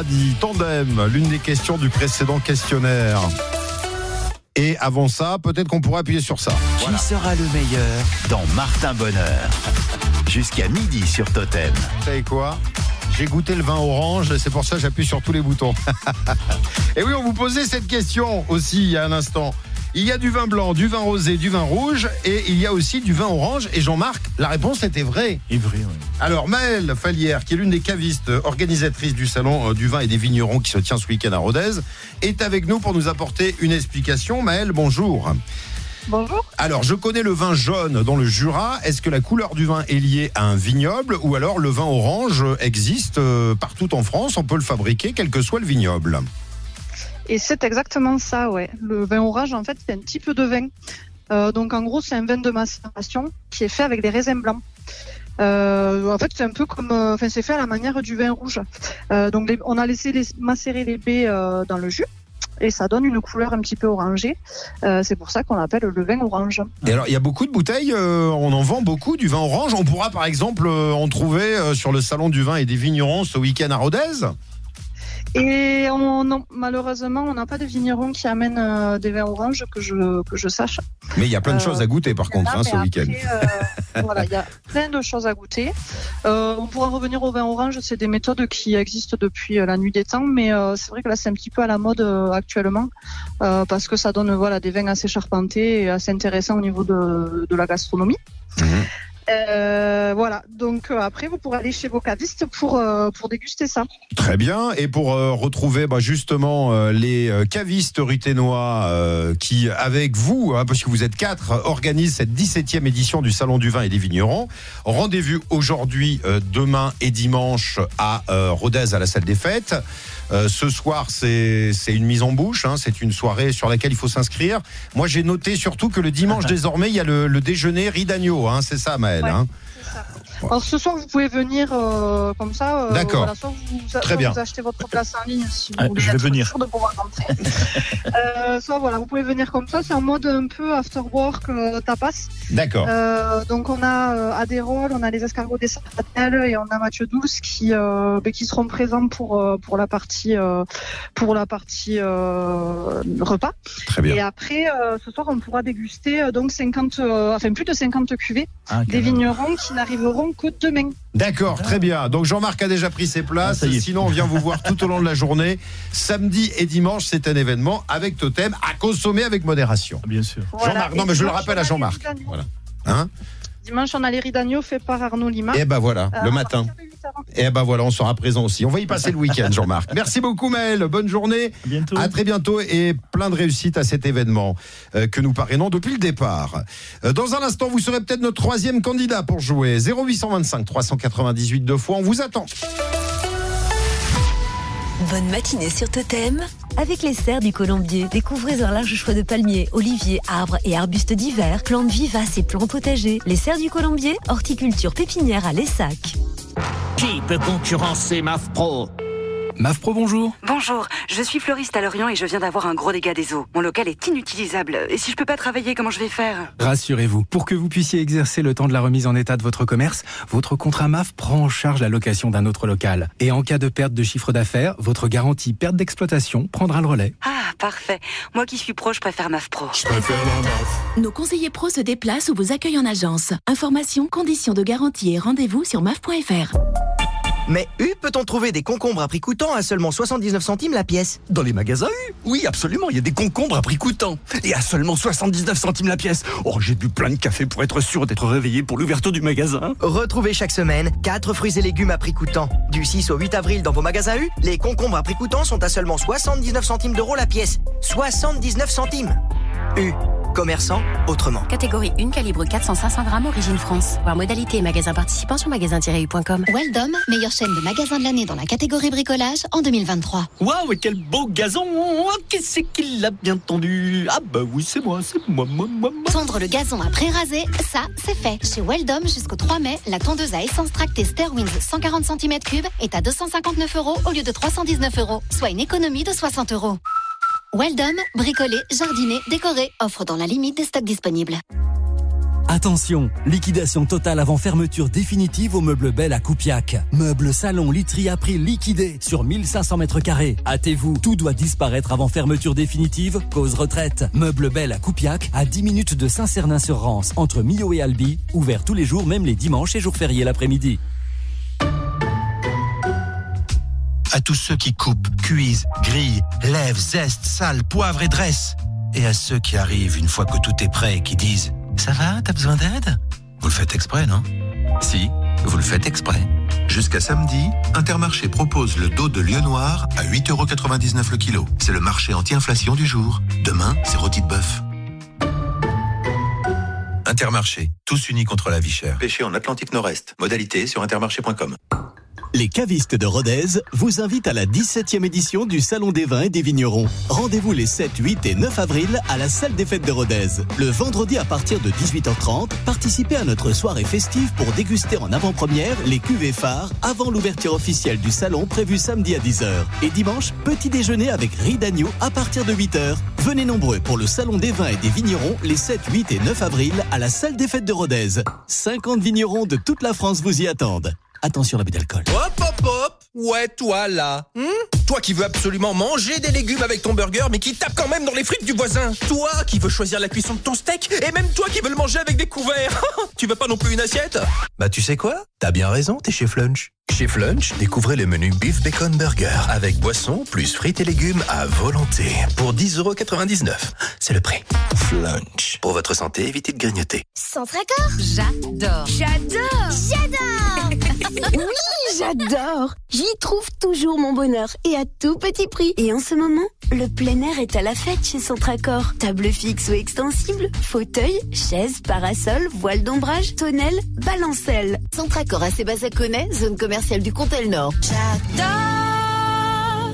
Paradis, Tandem, l'une des questions du précédent questionnaire. Et avant ça, peut-être qu'on pourrait appuyer sur ça. Qui sera le meilleur dans Martin Bonheur Jusqu'à midi sur Totem. Vous savez quoi? J'ai goûté le vin orange, et c'est pour ça que j'appuie sur tous les boutons. et oui, on vous posait cette question aussi il y a un instant. Il y a du vin blanc, du vin rosé, du vin rouge, et il y a aussi du vin orange. Et Jean-Marc, la réponse était vraie. Et vrai, oui. Alors, Maëlle Fallière, qui est l'une des cavistes euh, organisatrices du salon euh, du vin et des vignerons qui se tient ce week-end à Rodez, est avec nous pour nous apporter une explication. Maëlle, bonjour. Bonjour. Alors, je connais le vin jaune dans le Jura. Est-ce que la couleur du vin est liée à un vignoble ou alors le vin orange existe euh, partout en France? On peut le fabriquer, quel que soit le vignoble. Et c'est exactement ça, ouais. Le vin orange, en fait, c'est un type de vin. Euh, donc, en gros, c'est un vin de macération qui est fait avec des raisins blancs. Euh, en fait, c'est un peu comme, euh, enfin, c'est fait à la manière du vin rouge. Donc, on a laissé macérer les baies dans le jus et ça donne une couleur un petit peu orangée. C'est pour ça qu'on l'appelle le vin orange. Et alors, il y a beaucoup de bouteilles, on en vend beaucoup du vin orange. On pourra par exemple en trouver sur le salon du vin et des vignerons ce week-end à Rodez. Et on, non, malheureusement, on n'a pas de vignerons qui amènent euh, des vins oranges que je, que je sache. Mais il y a plein de Euh, choses à goûter par contre Là, hein, ce week-end. euh, voilà, il y a plein de choses à goûter. Euh, on pourra revenir au vin orange, c'est des méthodes qui existent depuis euh, la nuit des temps, mais euh, c'est vrai que là c'est un petit peu à la mode euh, actuellement euh, parce que ça donne voilà des vins assez charpentés et assez intéressants au niveau de, de la gastronomie. Euh, voilà. Donc euh, après, vous pourrez aller chez vos cavistes pour euh, pour déguster ça. Très bien. Et pour euh, retrouver bah, justement euh, les cavistes ruténois qui, avec vous, hein, parce que vous êtes quatre, organisent cette 17e édition du Salon du vin et des vignerons. Rendez-vous aujourd'hui, demain et dimanche à Rodez à la salle des fêtes. Euh, ce soir, c'est une mise en bouche. hein, c'est une soirée sur laquelle il faut s'inscrire. Moi, j'ai noté surtout que le dimanche, désormais, il y a le, le déjeuner riz d'agneau. Hein, c'est ça, Maëlle. Ouais. Alors ce soir, vous pouvez venir euh, comme ça. euh, D'accord. Voilà, soit vous, Très soit bien. vous achetez votre place en ligne si vous voulez je vais être venir. sûr de pouvoir rentrer. euh, soit voilà, vous pouvez venir comme ça. C'est en mode un peu after work euh, tapas. D'accord. Euh, donc on a euh, Adérol, on a les escargots des Sartelles et on a Mathieu Douce qui euh, ben, qui seront présents pour euh, pour la partie euh, pour la partie euh, repas. Très bien. Et après euh, ce soir on pourra déguster euh, donc 50 euh, enfin plus de 50 cuvées Ah, des vignerons qui n'arriveront que demain. D'accord, très bien. Donc Jean-Marc a déjà pris ses places. Ah. Sinon, on vient vous voir tout au long de la journée. Samedi et dimanche, c'est un événement avec totem à consommer avec modération. Bien sûr. Voilà. Jean-Marc, non mais je le rappelle à Jean-Marc. Voilà. Hein? Dimanche on a les riz d'agneau faits par Arnaud Lima. Et ben voilà, Euh, le à matin. partir de 8h. Et ben voilà, on sera présent aussi. On va y passer le week-end, Jean-Marc. Merci beaucoup, Maël. Bonne journée. À bientôt. À très bientôt et plein de réussite à cet événement euh, que nous parrainons depuis le départ. Euh, dans un instant, vous serez peut-être notre troisième candidat pour jouer. 0825 398 deux fois. On vous attend. Bonne matinée sur Totem. Avec les serres du Colombier, découvrez un large choix de palmiers, oliviers, arbres et arbustes divers, plantes vivaces et plantes potagers. Les serres du Colombier, horticulture pépinière à Lessac. Qui peut concurrencer MAF Pro MAF Pro, bonjour. Bonjour, je suis fleuriste à Lorient et je viens d'avoir un gros dégât des eaux. Mon local est inutilisable. Et si je peux pas travailler, comment je vais faire? Rassurez-vous, pour que vous puissiez exercer le temps de la remise en état de votre commerce, votre contrat MAF prend en charge la location d'un autre local. Et en cas de perte de chiffre d'affaires, votre garantie perte d'exploitation prendra le relais. Ah, parfait. Moi qui suis pro, je préfère MAF Pro. Nos conseillers pros se déplacent ou vous accueillent en agence. Informations, conditions de garantie et rendez-vous sur maf.fr. Mais U, peut-on trouver des concombres à prix coûtant à seulement 79 centimes la pièce? Dans les magasins U Oui, absolument, il y a des concombres à prix coûtant. Et à seulement 79 centimes la pièce. Oh, j'ai bu plein de café pour être sûr d'être réveillé pour l'ouverture du magasin. Retrouvez chaque semaine 4 fruits et légumes à prix coûtant. Du 6 au 8 avril dans vos magasins U, les concombres à prix coûtant sont à seulement 79 centimes d'euros la pièce. 79 centimes U, commerçant autrement. Catégorie 1, calibre 400-500 grammes, origine France. Voir modalité et magasin participant sur magasin-u.com. Weldom, meilleure chaîne de magasins de l'année dans la catégorie bricolage en 2023. Waouh, quel beau gazon Oh, Qu'est-ce qu'il a bien tendu? Ah bah oui, c'est moi, c'est moi, moi, moi, moi. Tondre le gazon après raser, ça, c'est fait. Chez Weldom, jusqu'au 3 mai, la tondeuse à essence tractée Stairwinds 140 cm3 est à 259 euros au lieu de 319 euros, soit une économie de 60 euros. Weldom, bricoler, jardiner, décorer, offre dans la limite des stocks disponibles. Attention, liquidation totale avant fermeture définitive au meuble Belle à Coupiac. Meuble salon literie à prix liquidé sur 1500 mètres carrés. Hâtez-vous, tout doit disparaître avant fermeture définitive, cause retraite. Meuble Belle à Coupiac, à 10 minutes de Saint-Cernin-sur-Rance, entre Millau et Albi, ouvert tous les jours, même les dimanches et jours fériés l'après-midi. À tous ceux qui coupent, cuisent, grillent, lèvent, zestent, salent, poivrent et dressent. Et à ceux qui arrivent une fois que tout est prêt et qui disent Ça va, t'as besoin d'aide? Vous le faites exprès, non? Si, vous le faites exprès. Jusqu'à samedi, Intermarché propose le dos de lieu noir à 8,99€ le kilo. C'est le marché anti-inflation du jour. Demain, c'est rôti de bœuf. Intermarché, tous unis contre la vie chère. Pêché en Atlantique Nord-Est. Modalité sur intermarché.com. Les cavistes de Rodez vous invitent à la 17e édition du Salon des vins et des vignerons. Rendez-vous les 7, 8 et 9 avril à la salle des fêtes de Rodez. Le vendredi à partir de 18h30, participez à notre soirée festive pour déguster en avant-première les cuvées phares avant l'ouverture officielle du salon prévue samedi à 10h. Et dimanche, petit déjeuner avec riz d'agneau à partir de 8h. Venez nombreux pour le Salon des vins et des vignerons les 7, 8 et 9 avril à la salle des fêtes de Rodez. 50 vignerons de toute la France vous y attendent. Attention à l'abus d'alcool. Hop, hop, hop Ouais, toi là hmm Toi qui veux absolument manger des légumes avec ton burger, mais qui tape quand même dans les frites du voisin Toi qui veux choisir la cuisson de ton steak, et même toi qui veux le manger avec des couverts Tu veux pas non plus une assiette Bah tu sais quoi? T'as bien raison, t'es chez Flunch. Chez Flunch, découvrez le menu Beef Bacon Burger avec boisson plus frites et légumes à volonté pour 10,99€. C'est le prix. Flunch. Pour votre santé, évitez de grignoter. Centre Accord J'adore J'adore J'adore Oui, j'adore J'y trouve toujours mon bonheur et à tout petit prix. Et en ce moment, le plein air est à la fête chez Centre Accord. Table fixe ou extensible, fauteuil, chaise, parasol, voile d'ombrage, tonnelle, balancelle. Centre Accord à Sébastien-Connet, zone commerciale du Comtel Nord. J'adore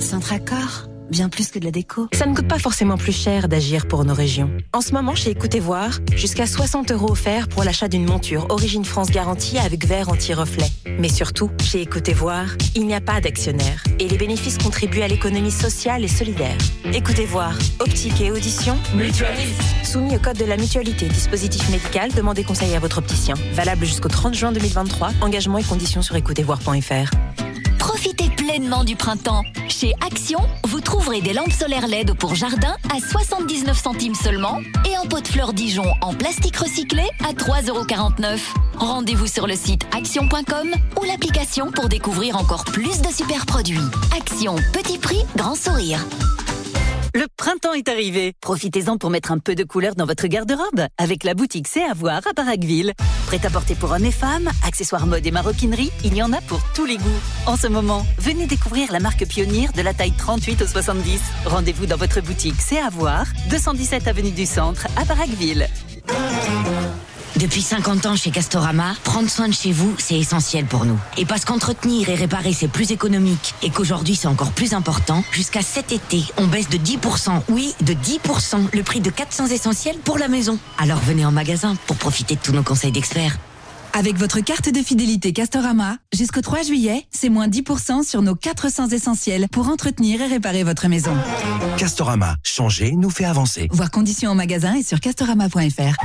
Centre Accord Bien plus que de la déco. Ça ne coûte pas forcément plus cher d'agir pour nos régions. En ce moment, chez Écoutez Voir, jusqu'à 60 euros offerts pour l'achat d'une monture Origine France garantie avec verre anti-reflet. Mais surtout, chez Écoutez Voir, il n'y a pas d'actionnaire et les bénéfices contribuent à l'économie sociale et solidaire. Écoutez Voir, optique et audition, Mutualiste. Soumis au code de la mutualité, dispositif médical, demandez conseil à votre opticien. Valable jusqu'au 30 juin 2023. Engagement et conditions sur écoutezvoir.fr. Profitez pleinement du printemps. Chez Action, vous trouverez des lampes solaires LED pour jardin à 79 centimes seulement et un pot de fleurs Dijon en plastique recyclé à 3,49€. Rendez-vous sur le site action.com ou l'application pour découvrir encore plus de super produits. Action, petit prix, grand sourire. Le printemps est arrivé. Profitez-en pour mettre un peu de couleur dans votre garde-robe avec la boutique C'est à voir à Barraqueville. Prêt à porter pour hommes et femmes, accessoires mode et maroquinerie, il y en a pour tous les goûts. En ce moment, venez découvrir la marque pionnière de la taille 38 au 70. Rendez-vous dans votre boutique C'est à voir, 217 avenue du Centre à Barraqueville. Depuis 50 ans chez Castorama, prendre soin de chez vous, c'est essentiel pour nous. Et parce qu'entretenir et réparer, c'est plus économique et qu'aujourd'hui, c'est encore plus important, jusqu'à cet été, on baisse de 10%, oui, de 10%, le prix de 400 essentiels pour la maison. Alors venez en magasin pour profiter de tous nos conseils d'experts. Avec votre carte de fidélité Castorama, jusqu'au 3 juillet, c'est moins 10% sur nos 400 essentiels pour entretenir et réparer votre maison. Castorama, changer nous fait avancer. Voir conditions en magasin et sur castorama.fr.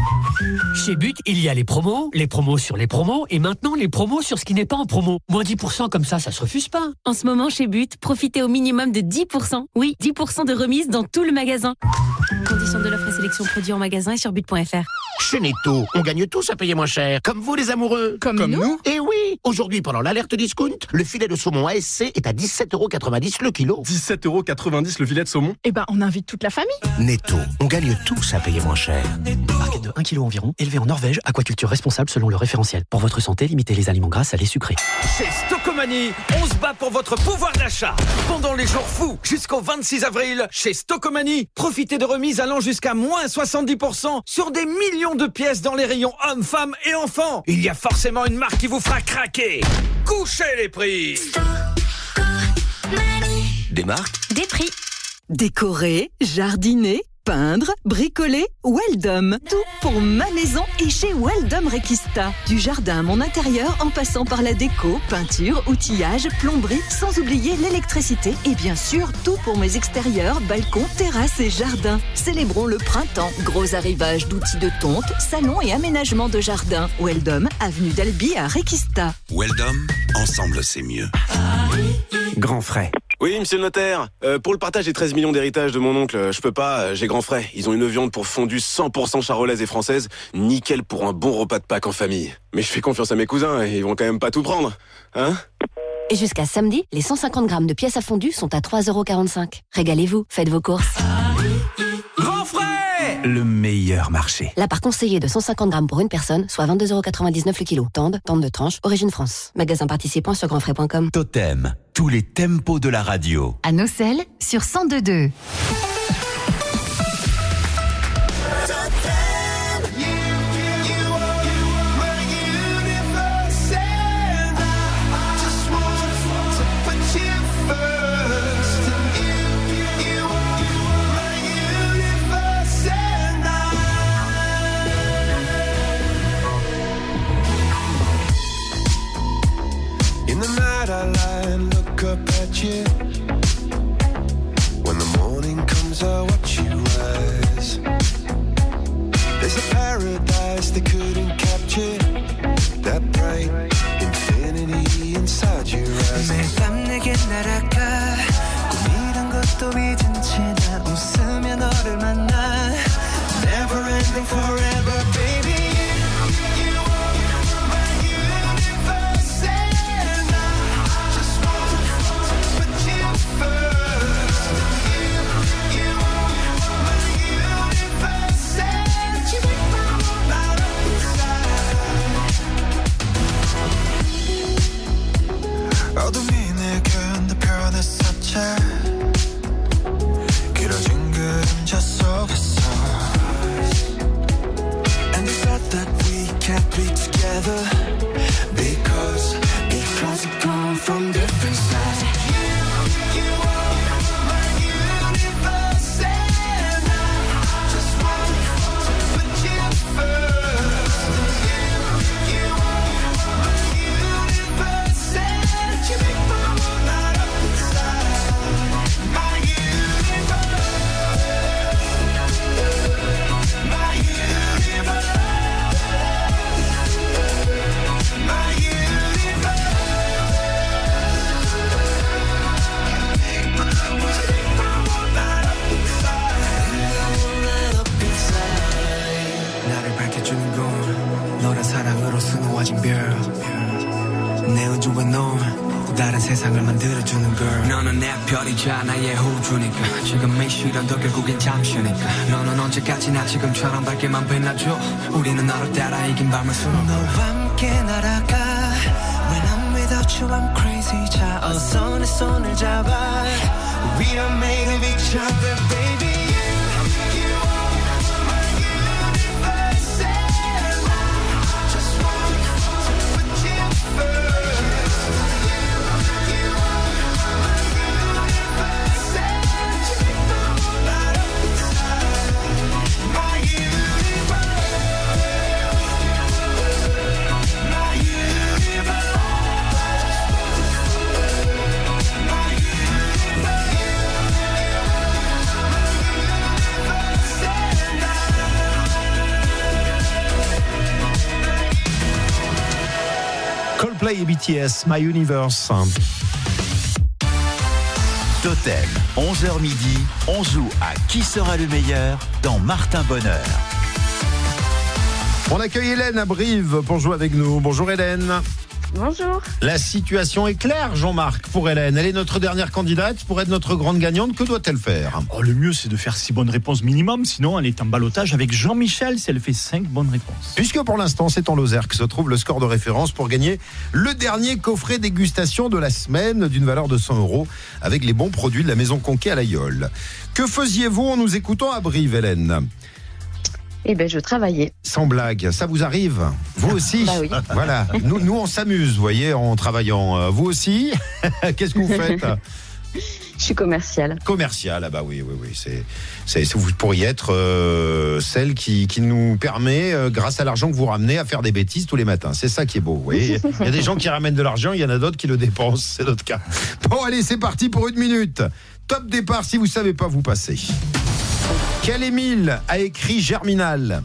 Chez But, il y a les promos, les promos sur les promos et maintenant les promos sur ce qui n'est pas en promo. Moins 10% comme ça, ça se refuse pas. En ce moment, chez But, profitez au minimum de 10%. Oui, 10% de remise dans tout le magasin. Conditions de l'offre et sélection produits en magasin et sur but.fr. Chez Netto, on gagne tous à payer moins cher. Comme vous les amoureux. Comme Comme nous Eh oui Aujourd'hui, pendant l'alerte discount, le filet de saumon ASC est à 17,90€ le kilo. 17,90€ le filet de saumon Eh ben, on invite toute la famille. Netto, on gagne tous à payer moins cher. Barquette de 1 kg environ, élevée en Norvège, aquaculture responsable selon le référentiel. Pour votre santé, limitez les aliments gras, salés, sucrés. Chez Stocomanie, on se bat pour votre pouvoir d'achat. Pendant les jours fous, jusqu'au 26 avril, chez Stocomanie, profitez de remises allant jusqu'à moins 70% sur des millions de pièces dans les rayons hommes, femmes et enfants. Il y a forcément une marque qui vous fera craquer. Couchez les prix Des marques Des prix. Décorer, jardiner, peindre, bricoler, Weldom. Tout pour ma maison et chez Weldom Requista. Du jardin à mon intérieur en passant par la déco, peinture, outillage, plomberie, sans oublier l'électricité et bien sûr tout pour mes extérieurs, balcons, terrasses et jardins. Célébrons le printemps. Gros arrivage d'outils de tonte, salon et aménagement de jardin. Weldom, avenue d'Albi à Requista. Weldom, ensemble c'est mieux. Grand frais. Oui, monsieur le notaire. Euh, pour le partage des 13 millions d'héritage de mon oncle, je peux pas, euh, j'ai grand frais. Ils ont une viande pour fondue 100% charolaise et française, nickel pour un bon repas de Pâques en famille. Mais je fais confiance à mes cousins, ils vont quand même pas tout prendre. Hein? Et jusqu'à samedi, les 150 grammes de pièces à fondu sont à 3,45€. Régalez-vous, faites vos courses. Grand frais Le meilleur marché. La part conseillée de 150 grammes pour une personne, soit 22,99€ le kilo. Tende, tente de tranche, origine France. Magasin participant sur grandfrais.com. Totem, tous les tempos de la radio. À Nocelle, sur 102.2. 내게 날아가. 꿈이란 것도 잊은 채 난 웃으며 너를 만나. Never ending forever. picture 빛나줘 우리는 너를 따라 이긴 밤을 수놓아 너와 함께 날아가 When I'm without you I'm crazy 자 어서 내 손을 잡아 We are made of each other baby Coldplay et BTS, My Universe. Totem, 11h midi, on joue à Qui sera le meilleur dans Martin Bonheur. On accueille Hélène à Brive pour jouer avec nous. Bonjour Hélène. Bonjour. La situation est claire, Jean-Marc, pour Hélène. Elle est notre dernière candidate pour être notre grande gagnante. Que doit-elle faire? Oh, le mieux, c'est de faire six bonnes réponses minimum. Sinon, elle est en balotage avec Jean-Michel si elle fait cinq bonnes réponses. Puisque pour l'instant, c'est en Lozère que se trouve le score de référence pour gagner le dernier coffret dégustation de la semaine d'une valeur de 100 euros avec les bons produits de la maison Conquet à l'Aïole. Que faisiez-vous en nous écoutant à Brive, Hélène? Eh bien, je travaillais. Sans blague, ça vous arrive Vous aussi Bah oui. Voilà, nous, nous on s'amuse, vous voyez, en travaillant. Euh, Vous aussi Qu'est-ce que vous faites Je suis commerciale. Commercial, ah bah oui, oui, oui. C'est, c'est, c'est- vous pourriez être euh, celle qui, qui nous permet, euh, grâce à l'argent que vous ramenez, à faire des bêtises tous les matins. C'est ça qui est beau. Vous voyez il y a des gens qui ramènent de l'argent, il y en a d'autres qui le dépensent. C'est notre cas. Bon, allez, c'est parti pour une minute. Top départ, si vous savez pas, vous passez. Quel Émile a écrit Germinal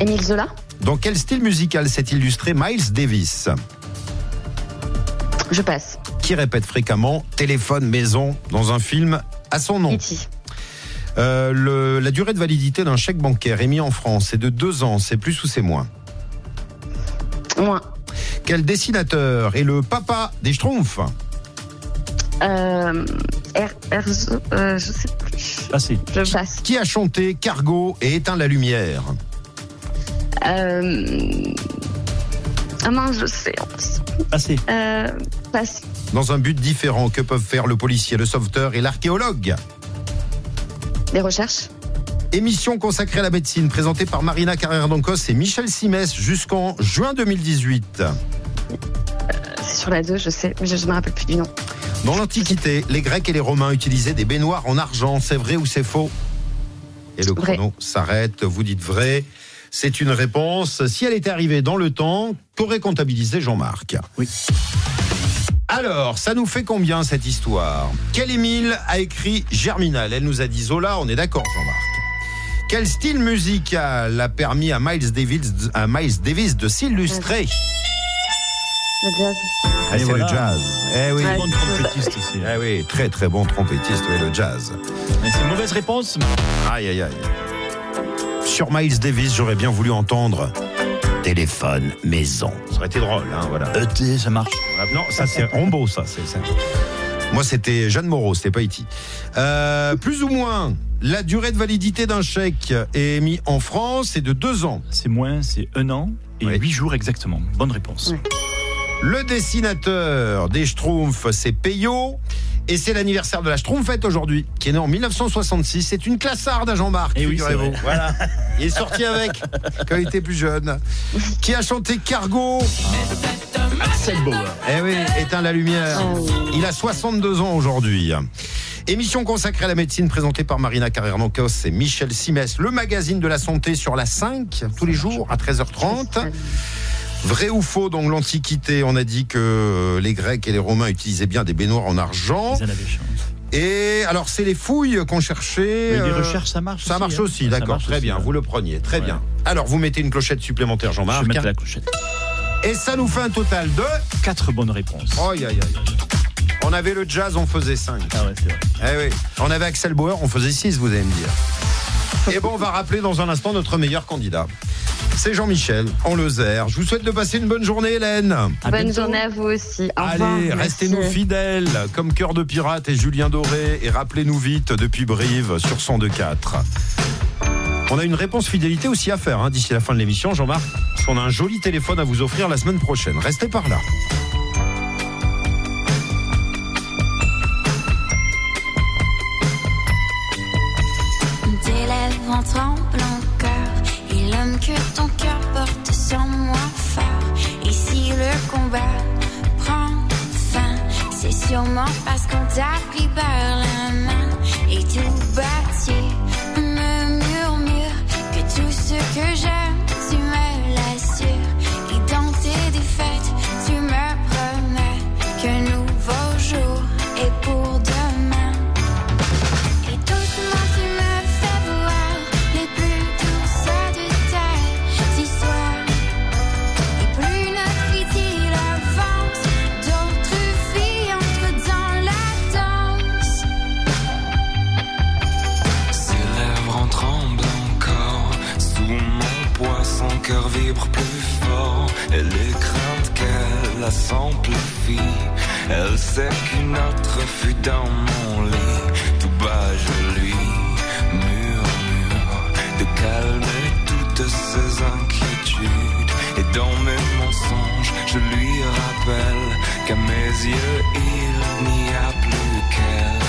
Émile Zola Dans quel style musical s'est illustré Miles Davis Je passe. Qui répète fréquemment téléphone, maison dans un film à son nom Euh, le- La durée de validité d'un chèque bancaire émis en France est de deux ans, c'est plus ou c'est moins Moins. Quel dessinateur est le papa des Schtroumpfs Euh, R, R- euh, je sais plus. Passé. Je passe. Qui a chanté Cargo et éteint la lumière Euh... Ah mince, je sais. Passé. Euh, passe. Dans un but différent que peuvent faire le policier, le sauveteur et l'archéologue Des recherches Émission consacrée à la médecine présentée par Marina Carrère d'Ancos et Michel Simès jusqu'en juin 2018. C'est sur la 2, je sais, mais je ne me rappelle plus du nom. Dans l'Antiquité, les Grecs et les Romains utilisaient des baignoires en argent. C'est vrai ou c'est faux? Et le chrono s'arrête. Vous dites vrai. C'est une réponse. Si elle était arrivée dans le temps, qu'aurait comptabilisé Jean-Marc? Oui. Alors, ça nous fait combien cette histoire? Quel Émile a écrit Germinal? Elle nous a dit Zola, on est d'accord Jean-Marc. Quel style musical a permis à Miles Davis, à Miles Davis de s'illustrer? Le jazz. Ah, c'est voilà. le jazz. Eh oui. Très bon trompettiste aussi. Eh oui, très très bon trompettiste, oui, le jazz. Mais c'est une mauvaise réponse. Aïe aïe aïe. Sur Miles Davis, j'aurais bien voulu entendre téléphone maison. Ça aurait été drôle, hein, voilà. ET, ça marche. Non, ça c'est Rombo, ça. c'est- c'est- Moi, c'était Jeanne Moreau, c'était pas Iti. Euh, plus ou moins, la durée de validité d'un chèque émis en France est de deux ans. C'est moins, c'est un an et huit jours exactement. Bonne réponse. Le dessinateur des Schtroumpfs, c'est Payot. Et c'est l'anniversaire de la Schtroumpfette aujourd'hui, qui est né en 1966. C'est une classarde à Jean-Marc, Eh oui, figurez-vous. c'est vrai. Voilà. Il est sorti avec quand il était plus jeune. Qui a chanté Cargo Axel Bauer. Eh oui, éteins la lumière. Il a 62 ans aujourd'hui. Émission consacrée à la médecine présentée par Marina Carrère-Nocos et Michel Simès, le magazine de la santé sur la 5, tous les jours à 13h30. Vrai ou faux, dans l'Antiquité, on a dit que euh, les Grecs et les Romains utilisaient bien des baignoires en argent. Ils en avaient chance. Et alors, c'est les fouilles qu'on cherchait. Mais les euh, recherches, ça marche Ça aussi, marche hein. aussi, d'accord, très aussi, bien. ouais. Vous le preniez, très Ouais. bien. Alors, vous mettez une clochette supplémentaire, Je Jean-Marc. vais mettre la clochette. Et ça nous fait un total de. Quatre bonnes réponses. Aïe, aïe, aïe. On avait le jazz, on faisait 5. Ah ouais, c'est vrai. Eh oui. On avait Axel Bauer, on faisait 6, vous allez me dire. Et bon, on va rappeler dans un instant notre meilleur candidat. C'est Jean-Michel, en Lozère. Je vous souhaite de passer une bonne journée, Hélène. À Bonne bientôt. journée à vous aussi. Au. Allez, restez-nous fidèles, comme Cœur de Pirate et Julien Doré. Et rappelez-nous vite depuis Brive sur 102.4. On a une réponse fidélité aussi à faire hein, d'ici la fin de l'émission, Jean-Marc. Parce qu'on a un joli téléphone à vous offrir la semaine prochaine. Restez par là. Lèvres en tremblant cœur. Et l'homme que ton cœur porte sans moi fort. Et si le combat prend fin. C'est sûrement parce qu'on t'a pris par la main. Et tout bâti me murmure Que tout ce que j'aime cœur vibre plus fort. Et les craintes qu'elle a s'amplifient. Elle sait qu'une autre fut dans mon lit. Tout bas, je lui murmure de calmer toutes ses inquiétudes. Et dans mes mensonges, je lui rappelle qu'à mes yeux, il n'y a plus qu'elle.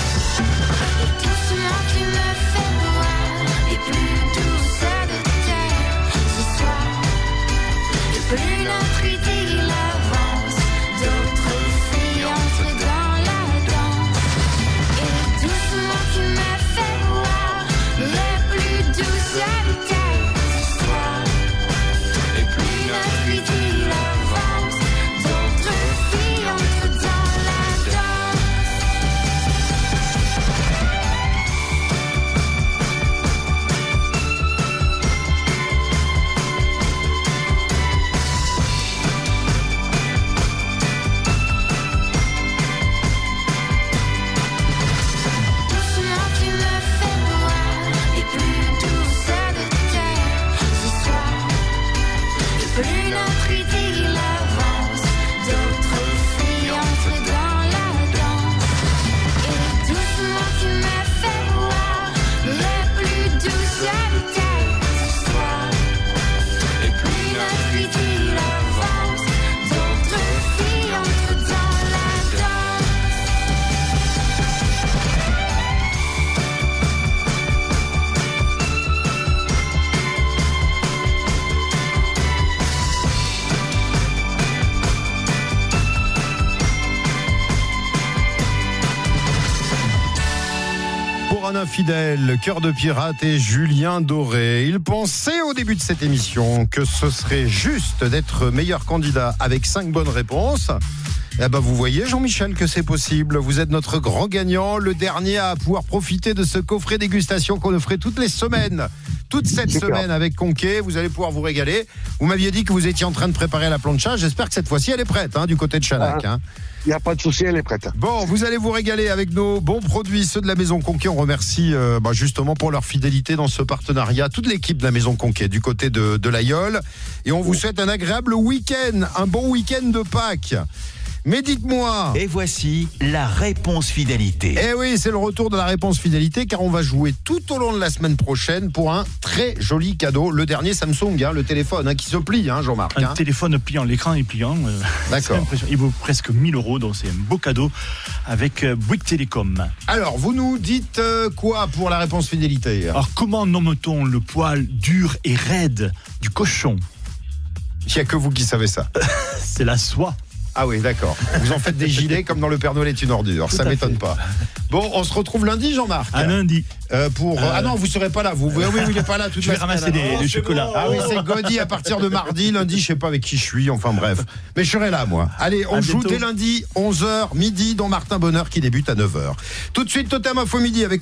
Et plus notre Infidèle, cœur de pirate et Julien Doré. Il pensait au début de cette émission que ce serait juste d'être meilleur candidat avec cinq bonnes réponses. Eh ben vous voyez Jean-Michel que c'est possible. Vous êtes notre grand gagnant, le dernier à pouvoir profiter de ce coffret dégustation qu'on offrait toutes les semaines toute cette Super. semaine avec Conquet. Vous allez pouvoir vous régaler. Vous m'aviez dit que vous étiez en train de préparer la plancha. J'espère que cette fois-ci, elle est prête hein, du côté de Chanac. Ah. hein. Il n'y a pas de souci, elle est prête. Bon, vous allez vous régaler avec nos bons produits, ceux de la Maison Conquet. On remercie euh, bah, justement pour leur fidélité dans ce partenariat, toute l'équipe de la Maison Conquet du côté de, de l'Aïol. Et on vous souhaite un agréable week-end, un bon week-end de Pâques. Mais dites-moi. Et voici la réponse fidélité. Eh oui, c'est le retour de la réponse fidélité car on va jouer tout au long de la semaine prochaine pour un très joli cadeau. Le dernier Samsung, hein, le téléphone hein, qui se plie, hein, Jean-Marc. Un hein. téléphone pliant, l'écran est pliant. euh, D'accord. Il vaut presque 1000 euros, donc c'est un beau cadeau avec euh, Bouygues Télécom. Alors, vous nous dites euh, quoi pour la réponse fidélité? Alors, comment nomme-t-on le poil dur et raide du cochon? Il n'y a que vous qui savez ça. C'est la soie. Ah oui, d'accord. Vous en faites des gilets comme dans le Père Noël est une ordure. Tout ça m'étonne pas. Bon, on se retrouve lundi, Jean-Marc. À lundi. Euh, pour Euh, ah non, vous serez pas là. Vous oui, oui, il est pas là toute Je vais la ramasser des- des chocolats. Ah oui, c'est Godi à partir de mardi, lundi, je sais pas avec qui je suis. Enfin bref, mais je serai là moi. Allez, on À joue bientôt. dès lundi 11h midi dans Martin Bonheur qui débute à 9h. Tout de suite Totem Info midi avec